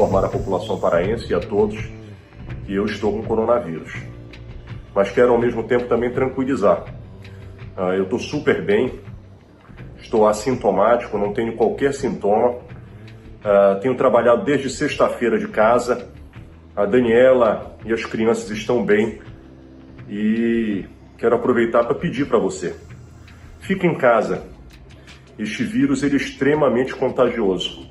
informar a população paraense e a todos que eu estou com coronavírus. Mas quero ao mesmo tempo também tranquilizar. Uh, eu estou super bem, estou assintomático, não tenho qualquer sintoma. Uh, tenho trabalhado desde sexta-feira de casa. A Daniela e as crianças estão bem e quero aproveitar para pedir para você: fique em casa. Este vírus ele é extremamente contagioso.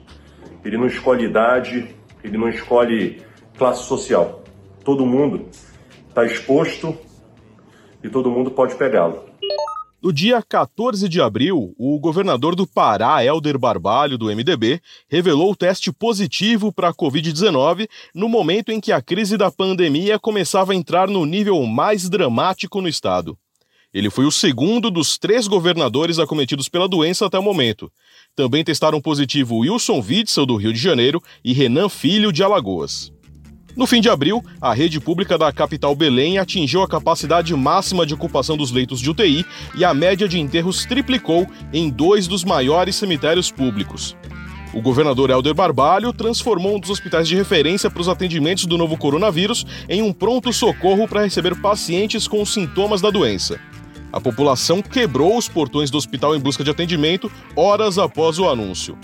Ele não escolhe idade, ele não escolhe classe social. Todo mundo está exposto e todo mundo pode pegá-lo. No dia 14 de abril, o governador do Pará, Helder Barbalho, do MDB, revelou o teste positivo para a Covid-19 no momento em que a crise da pandemia começava a entrar no nível mais dramático no estado. Ele foi o segundo dos três governadores acometidos pela doença até o momento. Também testaram positivo Wilson Witzel, do Rio de Janeiro, e Renan Filho, de Alagoas. No fim de abril, a rede pública da capital Belém atingiu a capacidade máxima de ocupação dos leitos de UTI e a média de enterros triplicou em dois dos maiores cemitérios públicos. O governador Helder Barbalho transformou um dos hospitais de referência para os atendimentos do novo coronavírus em um pronto-socorro para receber pacientes com sintomas da doença. A população quebrou os portões do hospital em busca de atendimento horas após o anúncio.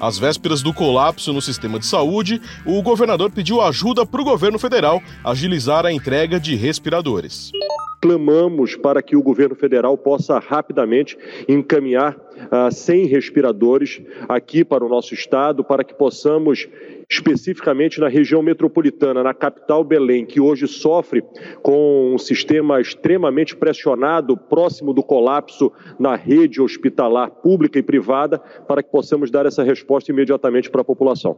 Às vésperas do colapso no sistema de saúde, o governador pediu ajuda para o governo federal agilizar a entrega de respiradores. Clamamos para que o governo federal possa rapidamente encaminhar uh, ah, 100 respiradores aqui para o nosso estado, para que possamos especificamente na região metropolitana, na capital Belém, que hoje sofre com um sistema extremamente pressionado, próximo do colapso na rede hospitalar pública e privada, para que possamos dar essa resposta imediatamente para a população.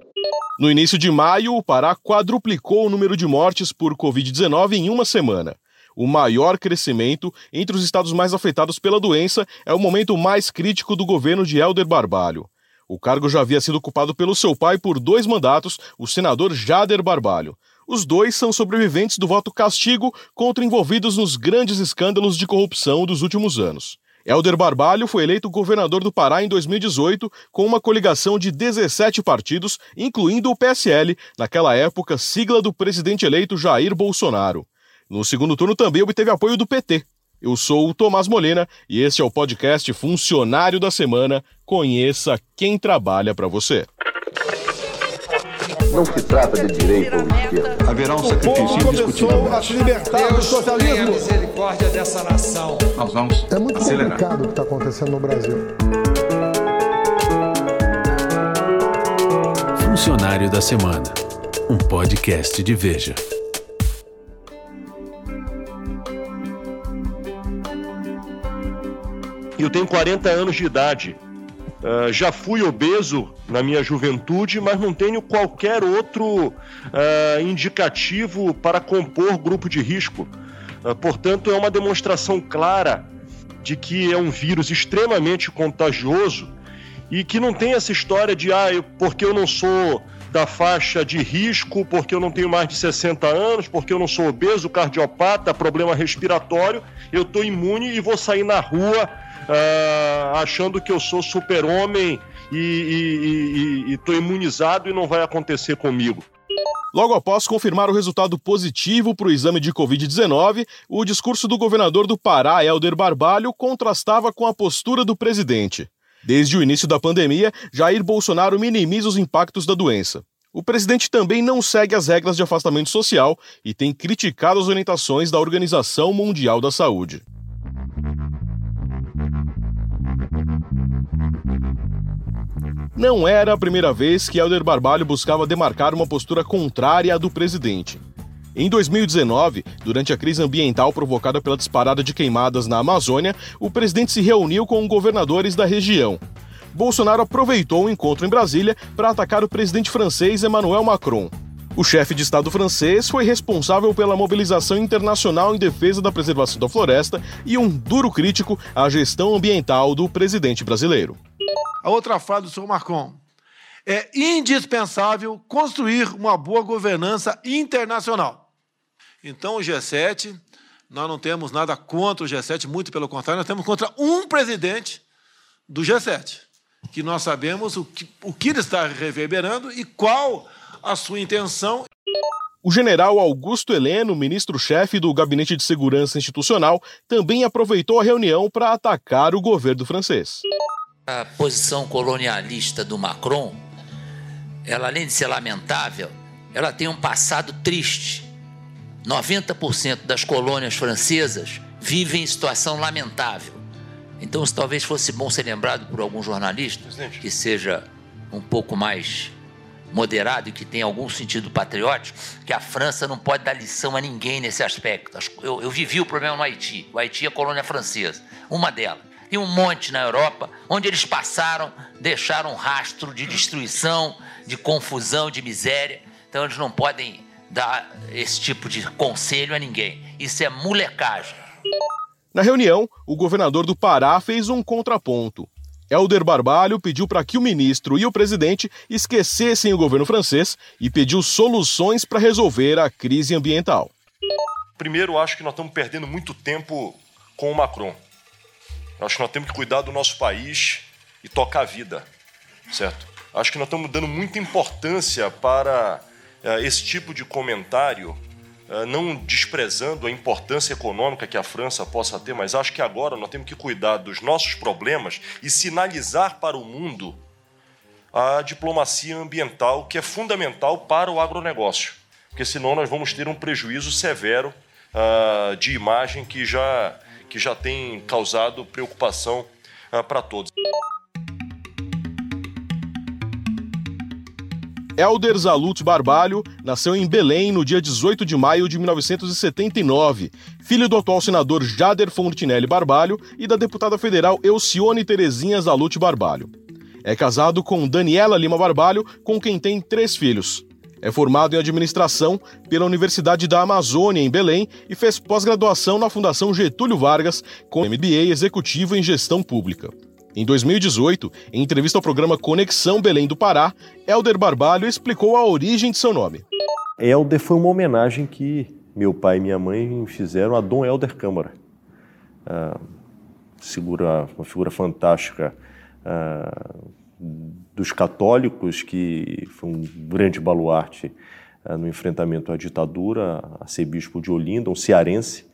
No início de maio, o Pará quadruplicou o número de mortes por Covid-19 em uma semana. O maior crescimento entre os estados mais afetados pela doença é o momento mais crítico do governo de Helder Barbalho. O cargo já havia sido ocupado pelo seu pai por dois mandatos, o senador Jader Barbalho. Os dois são sobreviventes do voto castigo contra envolvidos nos grandes escândalos de corrupção dos últimos anos. Helder Barbalho foi eleito governador do Pará em 2018 com uma coligação de 17 partidos, incluindo o PSL, naquela época sigla do presidente eleito Jair Bolsonaro. No segundo turno também obteve apoio do PT. Eu sou o Tomás Molina e este é o podcast Funcionário da Semana. Conheça quem trabalha para você. Não se trata de direita ou esquerda. Haverá um sacrifício indiscutível. a se libertar Deus do socialismo. a misericórdia dessa nação. Nós vamos É muito acelerar. complicado o que está acontecendo no Brasil. Funcionário da Semana. Um podcast de Veja. Eu tenho 40 anos de idade. Uh, já fui obeso na minha juventude, mas não tenho qualquer outro uh, indicativo para compor grupo de risco. Uh, portanto, é uma demonstração clara de que é um vírus extremamente contagioso e que não tem essa história de, ah, eu, porque eu não sou da faixa de risco, porque eu não tenho mais de 60 anos, porque eu não sou obeso, cardiopata, problema respiratório, eu estou imune e vou sair na rua uh, achando que eu sou super-homem e estou imunizado e não vai acontecer comigo. Logo após confirmar o resultado positivo para o exame de Covid-19, o discurso do governador do Pará, Helder Barbalho, contrastava com a postura do presidente. Desde o início da pandemia, Jair Bolsonaro minimiza os impactos da doença. O presidente também não segue as regras de afastamento social e tem criticado as orientações da Organização Mundial da Saúde. Não era a primeira vez que Helder Barbalho buscava demarcar uma postura contrária à do presidente. Em 2019, durante a crise ambiental provocada pela disparada de queimadas na Amazônia, o presidente se reuniu com governadores da região. Bolsonaro aproveitou o encontro em Brasília para atacar o presidente francês Emmanuel Macron. O chefe de Estado francês foi responsável pela mobilização internacional em defesa da preservação da floresta e um duro crítico à gestão ambiental do presidente brasileiro. A outra frase do senhor Macron. É indispensável construir uma boa governança internacional. Então, o G7, nós não temos nada contra o G7, muito pelo contrário, nós temos contra um presidente do G7, que nós sabemos o que, o que ele está reverberando e qual a sua intenção. O general Augusto Heleno, ministro-chefe do Gabinete de Segurança Institucional, também aproveitou a reunião para atacar o governo francês. A posição colonialista do Macron, ela além de ser lamentável, ela tem um passado triste. 90% das colônias francesas vivem em situação lamentável. Então, isso talvez fosse bom ser lembrado por algum jornalista que seja um pouco mais moderado e que tenha algum sentido patriótico, que a França não pode dar lição a ninguém nesse aspecto. Eu, eu vivi o problema no Haiti. O Haiti é colônia francesa, uma delas. Tem um monte na Europa onde eles passaram, deixaram um rastro de destruição, de confusão, de miséria. Então eles não podem dar esse tipo de conselho a ninguém. Isso é molecagem. Na reunião, o governador do Pará fez um contraponto. Helder Barbalho pediu para que o ministro e o presidente esquecessem o governo francês e pediu soluções para resolver a crise ambiental. Primeiro, acho que nós estamos perdendo muito tempo com o Macron. Acho que nós temos que cuidar do nosso país e tocar a vida, certo? Acho que nós estamos dando muita importância para uh, esse tipo de comentário ah, não desprezando a importância econômica que a França possa ter, mas acho que agora nós temos que cuidar dos nossos problemas e sinalizar para o mundo a diplomacia ambiental, que é fundamental para o agronegócio, porque senão nós vamos ter um prejuízo severo uh, de imagem que já, que já tem causado preocupação uh, para todos. Elder Zalut Barbalho nasceu em Belém no dia 18 de maio de 1979, filho do atual senador Jader Fontinelli Barbalho e da deputada federal Elcione Terezinha Zalut Barbalho. É casado com Daniela Lima Barbalho, com quem tem três filhos. É formado em administração pela Universidade da Amazônia, em Belém, e fez pós-graduação na Fundação Getúlio Vargas, com MBA executivo em gestão pública. Em 2018, em entrevista ao programa Conexão Belém do Pará, Helder Barbalho explicou a origem de seu nome. Helder foi uma homenagem que meu pai e minha mãe fizeram a Dom Helder Câmara. Ah, figura, uma figura fantástica ah, dos católicos, que foi um grande baluarte ah, no enfrentamento à ditadura, arcebispo de Olinda, um cearense,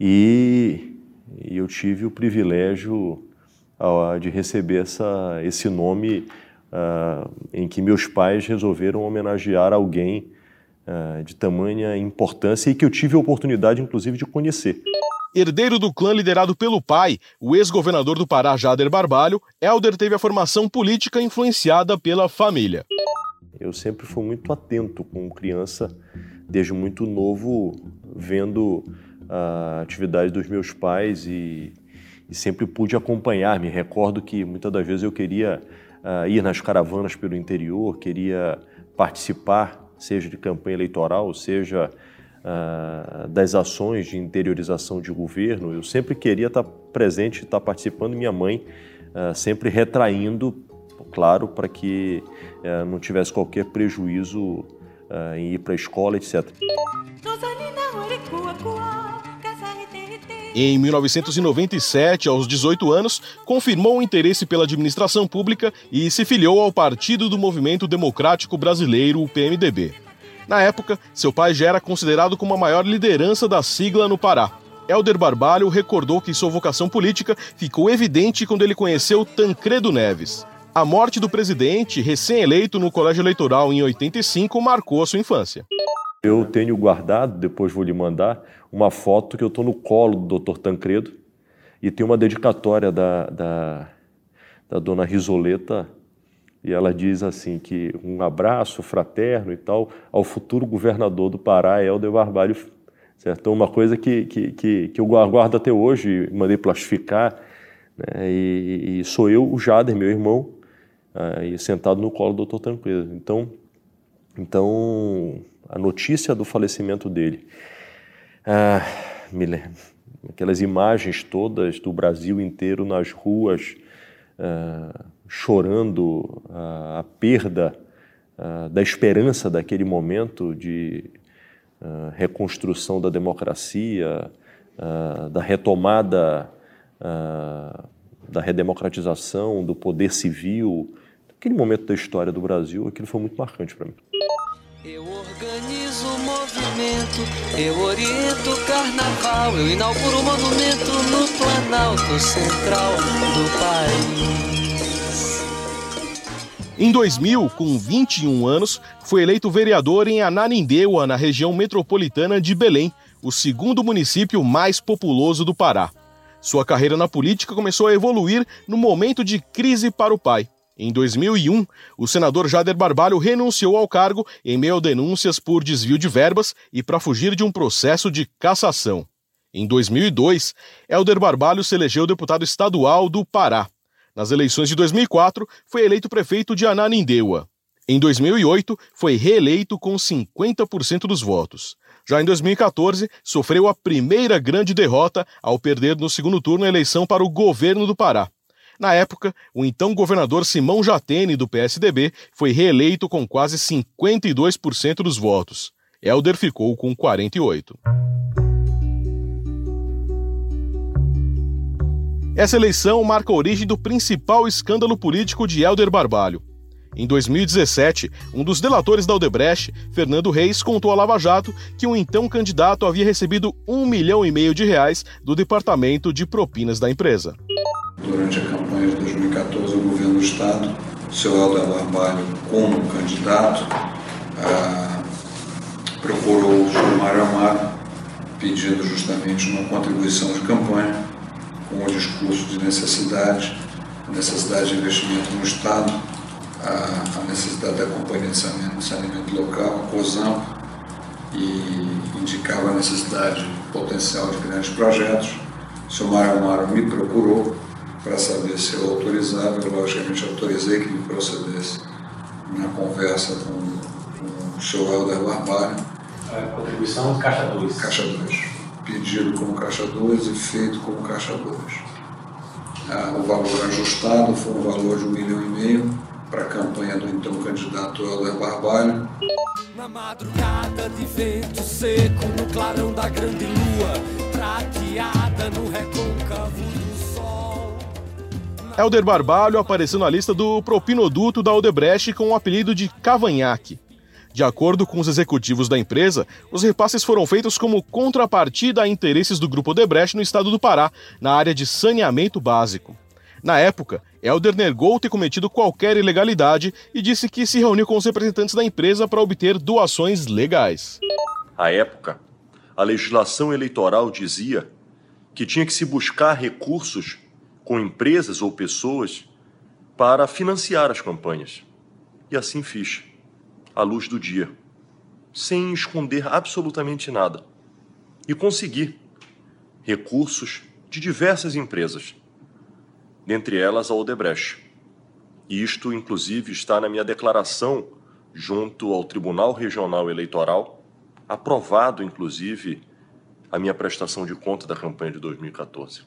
e, e eu tive o privilégio de receber essa, esse nome uh, em que meus pais resolveram homenagear alguém uh, de tamanha importância e que eu tive a oportunidade, inclusive, de conhecer. Herdeiro do clã liderado pelo pai, o ex-governador do Pará, Jader Barbalho, Helder teve a formação política influenciada pela família. Eu sempre fui muito atento com criança, desde muito novo, vendo a atividade dos meus pais e e sempre pude acompanhar. Me recordo que muitas das vezes eu queria uh, ir nas caravanas pelo interior, queria participar, seja de campanha eleitoral, seja uh, das ações de interiorização de governo. Eu sempre queria estar presente, estar participando. Minha mãe uh, sempre retraindo, claro, para que não tivesse qualquer prejuízo em ir para a escola, etc. Em 1997, aos 18 anos, confirmou o interesse pela administração pública e se filiou ao Partido do Movimento Democrático Brasileiro, o PMDB. Na época, seu pai já era considerado como a maior liderança da sigla no Pará. Helder Barbalho recordou que sua vocação política ficou evidente quando ele conheceu Tancredo Neves. A morte do presidente, recém-eleito no colégio eleitoral em 85, marcou a sua infância. Eu tenho guardado, depois vou lhe mandar, uma foto que eu estou no colo do Dr. Tancredo e tem uma dedicatória da, da, da dona Risoleta e ela diz assim que um abraço fraterno e tal ao futuro governador do Pará, Helder Barbalho, certo? Então, uma coisa que, que, que, que eu guardo até hoje, mandei plastificar, né? e, e, sou eu, o Jader, meu irmão, aí, sentado no colo do Dr. Tancredo. Então, então, a notícia do falecimento dele ah, me lembro. Aquelas imagens todas do Brasil inteiro nas ruas, ah, chorando a, a perda ah, da esperança daquele momento de ah, reconstrução da democracia, da retomada da redemocratização, do poder civil, aquele momento da história do Brasil, aquilo foi muito marcante para mim. Eu organizo o movimento, eu oriento o carnaval, eu inauguro o monumento no Planalto Central do país. Em 2000, com 21 anos, foi eleito vereador em Ananindeua, na região metropolitana de Belém, o segundo município mais populoso do Pará. Sua carreira na política começou a evoluir no momento de crise para o pai. Em 2001, o senador Jader Barbalho renunciou ao cargo em meio a denúncias por desvio de verbas e para fugir de um processo de cassação. Em 2002, Helder Barbalho se elegeu deputado estadual do Pará. Nas eleições de 2004, foi eleito prefeito de Ananindeua. Em 2008, foi reeleito com 50% dos votos. Já em 2014, sofreu a primeira grande derrota ao perder no segundo turno a eleição para o governo do Pará. Na época, o então governador Simão Jatene, do PSDB, foi reeleito com quase 52% dos votos. Helder ficou com 48%. Essa eleição marca a origem do principal escândalo político de Helder Barbalho. Em 2017, um dos delatores da Odebrecht, Fernando Reis, contou à Lava Jato que um então candidato havia recebido um milhão e meio de reais do Departamento de Propinas da empresa. Durante a campanha de 2014, o governo do Estado, o seu Helder Barbalho, como candidato, ah, procurou o Mário Amaro, pedindo justamente uma contribuição de campanha, com o discurso de necessidade, necessidade de investimento no Estado, a, a necessidade da Companhia de Saneamento, saneamento Local, a COSAM, e indicava a necessidade potencial de grandes projetos. O senhor Mário Amaro me procurou para saber se eu autorizava, eu logicamente autorizei que me procedesse na conversa com, com o senhor Helder Barbalho. A contribuição Caixa 2. Caixa 2. Pedido como Caixa 2 e feito como Caixa 2. Ah, o valor ajustado foi um valor de um milhão e meio para a campanha do então candidato Helder Barbalho. Na madrugada de vento seco, no clarão da grande lua, prateada no recôncavo do sol. Helder Barbalho apareceu na lista do propinoduto da Odebrecht com o apelido de Cavanhaque. De acordo com os executivos da empresa, os repasses foram feitos como contrapartida a interesses do grupo Odebrecht no estado do Pará, na área de saneamento básico. Na época, Helder negou ter cometido qualquer ilegalidade e disse que se reuniu com os representantes da empresa para obter doações legais. À época, a legislação eleitoral dizia que tinha que se buscar recursos com empresas ou pessoas para financiar as campanhas. E assim fiz, à luz do dia, sem esconder absolutamente nada. E consegui recursos de diversas empresas dentre elas a Odebrecht. E isto, inclusive, está na minha declaração junto ao Tribunal Regional Eleitoral, aprovado, inclusive, a minha prestação de conta da campanha de 2014.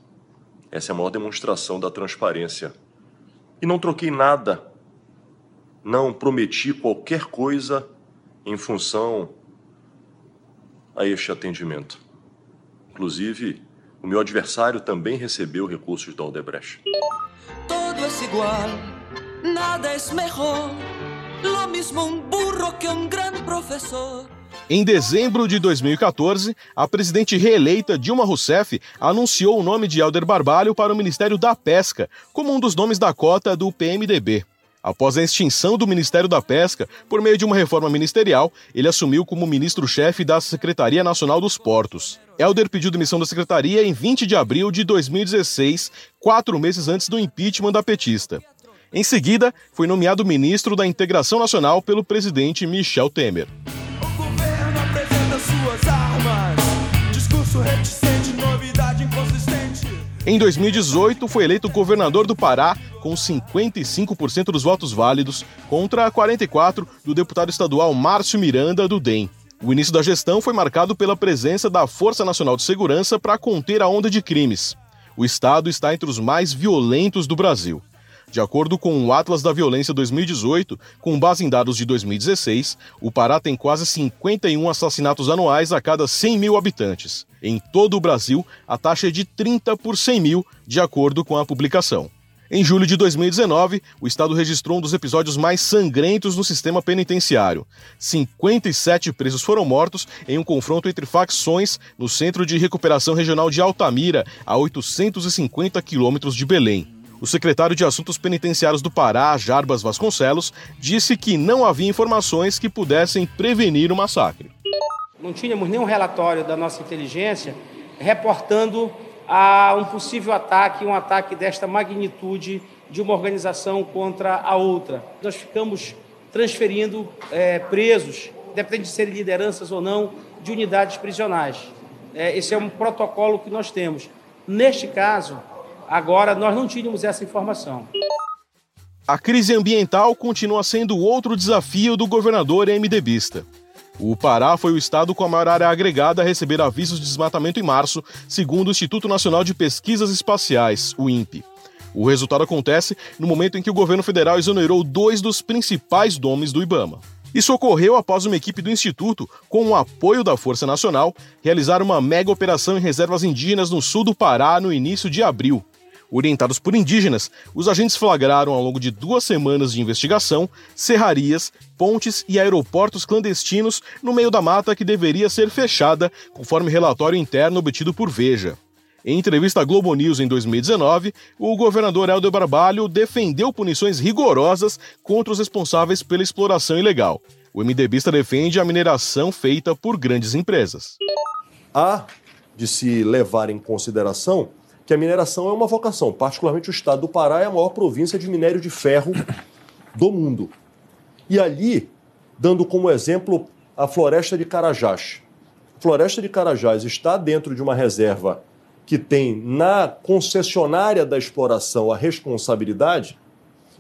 Essa é a maior demonstração da transparência. E não troquei nada, não prometi qualquer coisa em função a este atendimento. Inclusive, o meu adversário também recebeu recursos da Odebrecht. Todo es igual, nada es mejor. Lo mismo un burro que un gran profesor. Em dezembro de 2014, a presidente reeleita Dilma Rousseff anunciou o nome de Helder Barbalho para o Ministério da Pesca, como um dos nomes da cota do PMDB. Após a extinção do Ministério da Pesca, por meio de uma reforma ministerial, ele assumiu como ministro-chefe da Secretaria Nacional dos Portos. Helder pediu demissão da secretaria em 20 de abril de 2016, quatro meses antes do impeachment da petista. Em seguida, foi nomeado ministro da Integração Nacional pelo presidente Michel Temer. Em 2018, foi eleito governador do Pará com 55% dos votos válidos contra 44% do deputado estadual Márcio Miranda, do DEM. O início da gestão foi marcado pela presença da Força Nacional de Segurança para conter a onda de crimes. O estado está entre os mais violentos do Brasil. De acordo com o Atlas da Violência 2018, com base em dados de 2016, o Pará tem quase 51 assassinatos anuais a cada 100 mil habitantes. Em todo o Brasil, a taxa é de 30 por 100 mil, de acordo com a publicação. Em julho de 2019, o estado registrou um dos episódios mais sangrentos no sistema penitenciário. 57 presos foram mortos em um confronto entre facções no Centro de Recuperação Regional de Altamira, a 850 quilômetros de Belém. O secretário de Assuntos Penitenciários do Pará, Jarbas Vasconcelos, disse que não havia informações que pudessem prevenir o massacre. Não tínhamos nenhum relatório da nossa inteligência reportando a um possível ataque, um ataque desta magnitude de uma organização contra a outra. Nós ficamos transferindo é, presos, depende de serem lideranças ou não, de unidades prisionais. É, esse é um protocolo que nós temos. Neste caso, agora, nós não tínhamos essa informação. A crise ambiental continua sendo outro desafio do governador MDBista. O Pará foi o estado com a maior área agregada a receber avisos de desmatamento em março, segundo o Instituto Nacional de Pesquisas Espaciais, o INPE. O resultado acontece no momento em que o governo federal exonerou dois dos principais nomes do Ibama. Isso ocorreu após uma equipe do Instituto, com o apoio da Força Nacional, realizar uma mega operação em reservas indígenas no sul do Pará no início de abril. Orientados por indígenas, os agentes flagraram ao longo de duas semanas de investigação serrarias, pontes e aeroportos clandestinos no meio da mata que deveria ser fechada, conforme relatório interno obtido por Veja. Em entrevista à Globo News em 2019, o governador Helder Barbalho defendeu punições rigorosas contra os responsáveis pela exploração ilegal. O MDBista defende a mineração feita por grandes empresas. Há de se levar em consideração que a mineração é uma vocação. Particularmente o estado do Pará é a maior província de minério de ferro do mundo. E ali, dando como exemplo a floresta de Carajás. A floresta de Carajás está dentro de uma reserva que tem na concessionária da exploração a responsabilidade,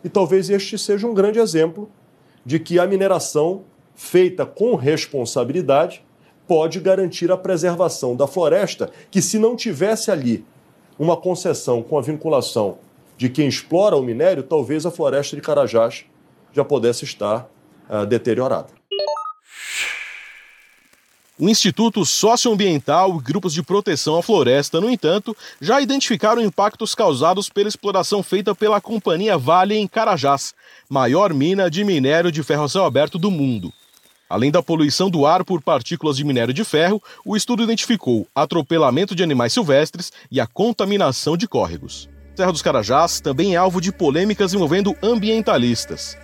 e talvez este seja um grande exemplo de que a mineração feita com responsabilidade pode garantir a preservação da floresta, que se não tivesse ali uma concessão com a vinculação de quem explora o minério, talvez a floresta de Carajás já pudesse estar uh, deteriorada. O Instituto Socioambiental e grupos de proteção à floresta, no entanto, já identificaram impactos causados pela exploração feita pela companhia Vale em Carajás, maior mina de minério de ferro céu aberto do mundo. Além da poluição do ar por partículas de minério de ferro, o estudo identificou atropelamento de animais silvestres e a contaminação de córregos. Serra dos Carajás também é alvo de polêmicas envolvendo ambientalistas.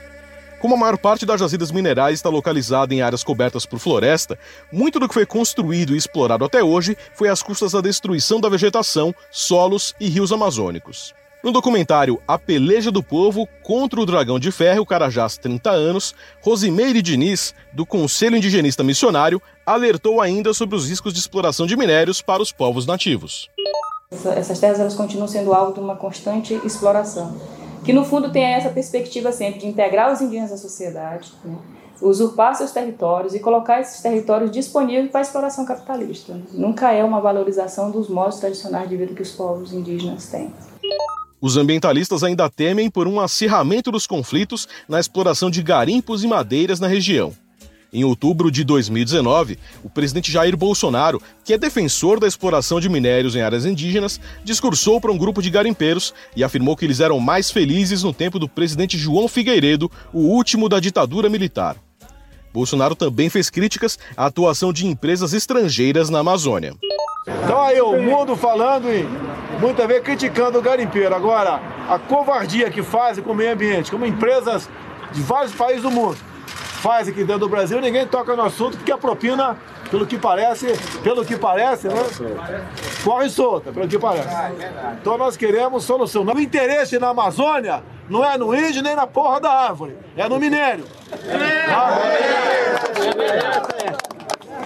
Como a maior parte das jazidas minerais está localizada em áreas cobertas por floresta, muito do que foi construído e explorado até hoje foi às custas da destruição da vegetação, solos e rios amazônicos. No documentário A Peleja do Povo contra o Dragão de Ferro Carajás 30 anos, Rosimeire Diniz, do Conselho Indigenista Missionário, alertou ainda sobre os riscos de exploração de minérios para os povos nativos. Essas terras elas continuam sendo alvo de uma constante exploração, que no fundo tem essa perspectiva sempre de integrar os indígenas à sociedade, né? usurpar seus territórios e colocar esses territórios disponíveis para a exploração capitalista. Nunca é uma valorização dos modos tradicionais de vida que os povos indígenas têm. Os ambientalistas ainda temem por um acirramento dos conflitos na exploração de garimpos e madeiras na região. Em outubro de 2019, o presidente Jair Bolsonaro, que é defensor da exploração de minérios em áreas indígenas, discursou para um grupo de garimpeiros e afirmou que eles eram mais felizes no tempo do presidente João Figueiredo, o último da ditadura militar. Bolsonaro também fez críticas à atuação de empresas estrangeiras na Amazônia. Então aí o mundo falando e muitas vezes criticando o garimpeiro. Agora, a covardia que fazem com o meio ambiente, como empresas de vários países do mundo fazem aqui dentro do Brasil, ninguém toca no assunto porque a propina, pelo que parece, pelo que parece, né? Corre solta, pelo que parece. Então nós queremos solução. O interesse na Amazônia não é no índio nem na porra da árvore, é no minério. É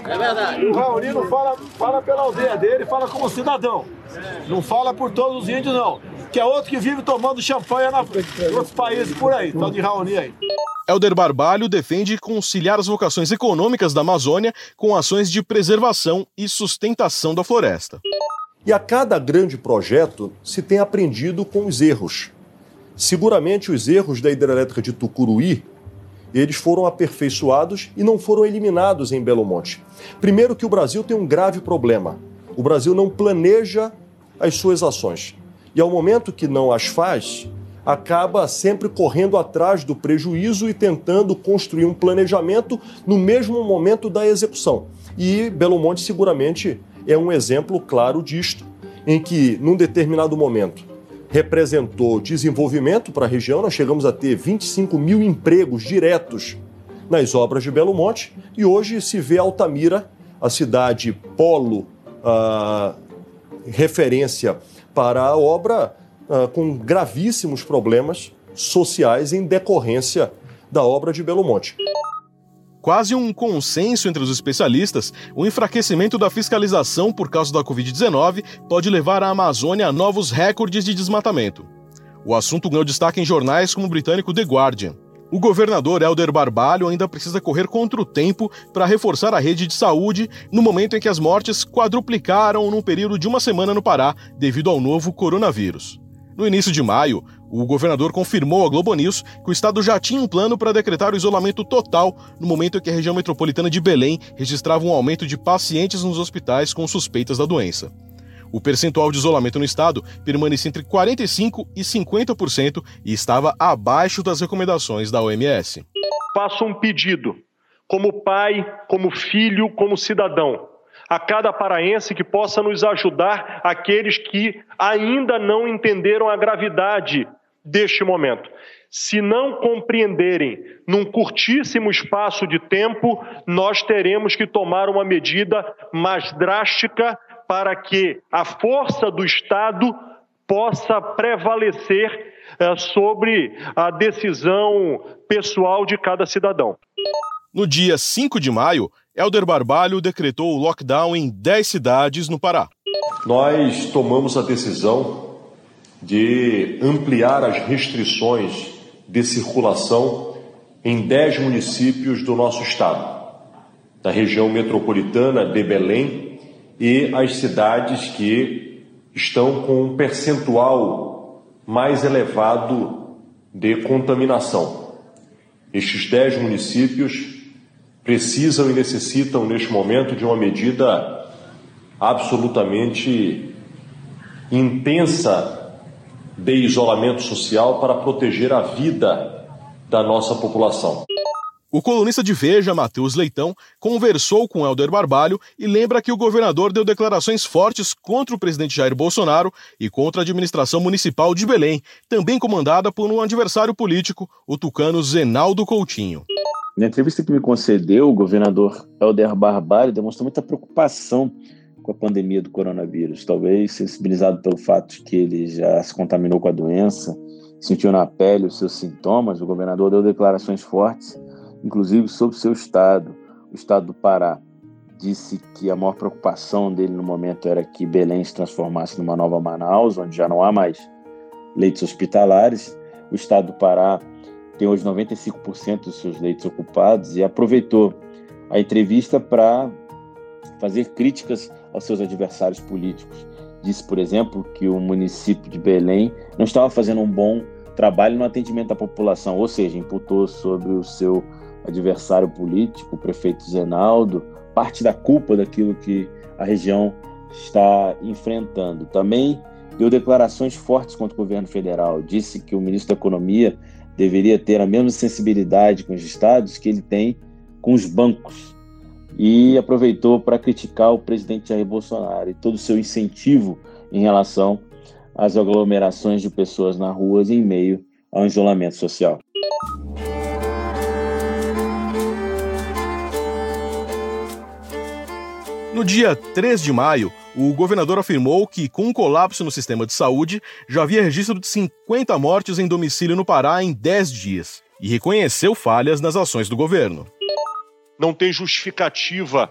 verdade. O Raoni não fala, fala pela aldeia dele, fala como cidadão. Não fala por todos os índios, não. Que é outro que vive tomando champanhe na, em outros países por aí, tal de Raoni aí. Helder Barbalho defende conciliar as vocações econômicas da Amazônia com ações de preservação e sustentação da floresta. E a cada grande projeto se tem aprendido com os erros. Seguramente os erros da hidrelétrica de Tucuruí eles foram aperfeiçoados e não foram eliminados em Belo Monte. Primeiro que o Brasil tem um grave problema. O Brasil não planeja as suas ações. E ao momento que não as faz, acaba sempre correndo atrás do prejuízo e tentando construir um planejamento no mesmo momento da execução. E Belo Monte seguramente é um exemplo claro disto, em que, num determinado momento, representou desenvolvimento para a região, nós chegamos a ter 25 mil empregos diretos nas obras de Belo Monte, e hoje se vê Altamira, a cidade polo, ah, referência para a obra, ah, com gravíssimos problemas sociais em decorrência da obra de Belo Monte. Quase um consenso entre os especialistas, o enfraquecimento da fiscalização por causa da Covid-19 pode levar a Amazônia a novos recordes de desmatamento. O assunto ganhou destaque em jornais como o britânico The Guardian. O governador Helder Barbalho ainda precisa correr contra o tempo para reforçar a rede de saúde no momento em que as mortes quadruplicaram num período de uma semana no Pará devido ao novo coronavírus. No início de maio, o governador confirmou à Globo News que o estado já tinha um plano para decretar o isolamento total no momento em que a região metropolitana de Belém registrava um aumento de pacientes nos hospitais com suspeitas da doença. O percentual de isolamento no estado permanecia entre 45% e 50% e estava abaixo das recomendações da OMS. Faço um pedido, como pai, como filho, como cidadão a cada paraense que possa nos ajudar, aqueles que ainda não entenderam a gravidade deste momento. Se não compreenderem num curtíssimo espaço de tempo, nós teremos que tomar uma medida mais drástica para que a força do Estado possa prevalecer é, sobre a decisão pessoal de cada cidadão. No dia 5 de maio, Helder Barbalho decretou o lockdown em 10 cidades no Pará. Nós tomamos a decisão de ampliar as restrições de circulação em 10 municípios do nosso estado, da região metropolitana de Belém e as cidades que estão com um percentual mais elevado de contaminação. Estes 10 municípios precisam e necessitam, neste momento, de uma medida absolutamente intensa de isolamento social para proteger a vida da nossa população. O colunista de Veja, Matheus Leitão, conversou com Helder Barbalho e lembra que o governador deu declarações fortes contra o presidente Jair Bolsonaro e contra a administração municipal de Belém, também comandada por um adversário político, o tucano Zenaldo Coutinho. Na entrevista que me concedeu, o governador Helder Barbalho demonstrou muita preocupação com a pandemia do coronavírus, talvez sensibilizado pelo fato de que ele já se contaminou com a doença, sentiu na pele os seus sintomas. O governador deu declarações fortes, inclusive sobre o seu estado, o estado do Pará. Disse que a maior preocupação dele no momento era que Belém se transformasse numa nova Manaus, onde já não há mais leitos hospitalares. O estado do Pará tem hoje 95% dos seus leitos ocupados e aproveitou a entrevista para fazer críticas aos seus adversários políticos. Disse, por exemplo, que o município de Belém não estava fazendo um bom trabalho no atendimento à população, ou seja, imputou sobre o seu adversário político, o prefeito Zenaldo, parte da culpa daquilo que a região está enfrentando. Também deu declarações fortes contra o governo federal. Disse que o ministro da Economia deveria ter a mesma sensibilidade com os estados que ele tem com os bancos. E aproveitou para criticar o presidente Jair Bolsonaro e todo o seu incentivo em relação às aglomerações de pessoas na rua em meio ao isolamento social. No dia 3 de maio, o governador afirmou que, com um colapso no sistema de saúde, já havia registro de 50 mortes em domicílio no Pará em 10 dias e reconheceu falhas nas ações do governo. Não tem justificativa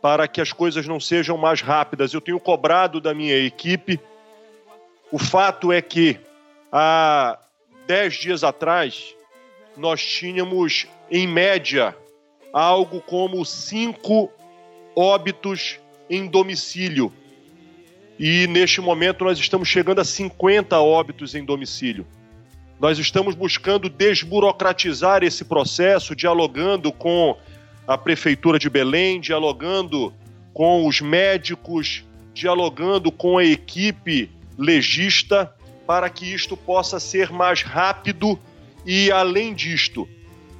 para que as coisas não sejam mais rápidas. Eu tenho cobrado da minha equipe. O fato é que há 10 dias atrás nós tínhamos, em média, algo como cinco óbitos em domicílio. E neste momento nós estamos chegando a 50 óbitos em domicílio. Nós estamos buscando desburocratizar esse processo, dialogando com a Prefeitura de Belém, dialogando com os médicos, dialogando com a equipe legista, para que isto possa ser mais rápido e, além disto,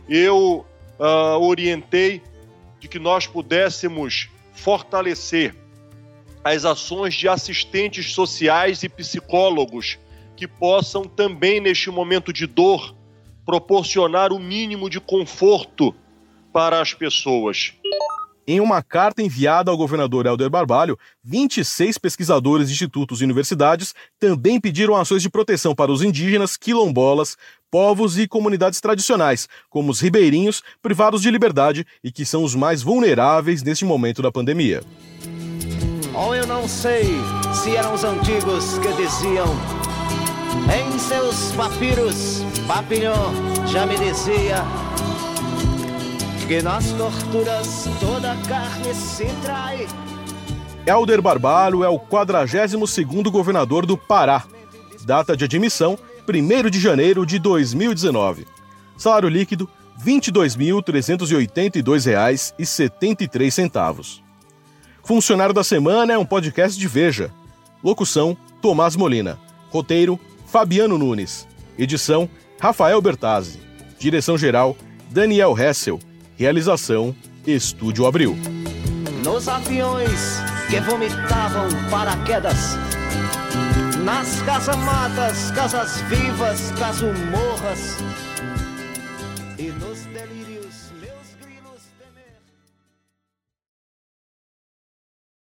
eu uh, orientei de que nós pudéssemos fortalecer as ações de assistentes sociais e psicólogos que possam também, neste momento de dor, proporcionar o mínimo de conforto para as pessoas. Em uma carta enviada ao governador Helder Barbalho, 26 pesquisadores de institutos e universidades também pediram ações de proteção para os indígenas, quilombolas, povos e comunidades tradicionais, como os ribeirinhos, privados de liberdade e que são os mais vulneráveis neste momento da pandemia. Ou oh, eu não sei se eram os antigos que diziam em seus papiros, Papillon já me dizia que nas torturas toda carne se trai. Helder Barbalho é o 42º governador do Pará. Data de admissão, 1 de janeiro de 2019. Salário líquido, R$ 22.382,73. Funcionário da Semana é um podcast de Veja. Locução, Tomás Molina. Roteiro, Fabiano Nunes. Edição, Rafael Bertazzi. Direção-geral, Daniel Hessel. Realização, Estúdio Abril. Nos aviões que vomitavam paraquedas. Nas casamatas, casas vivas, casumorras.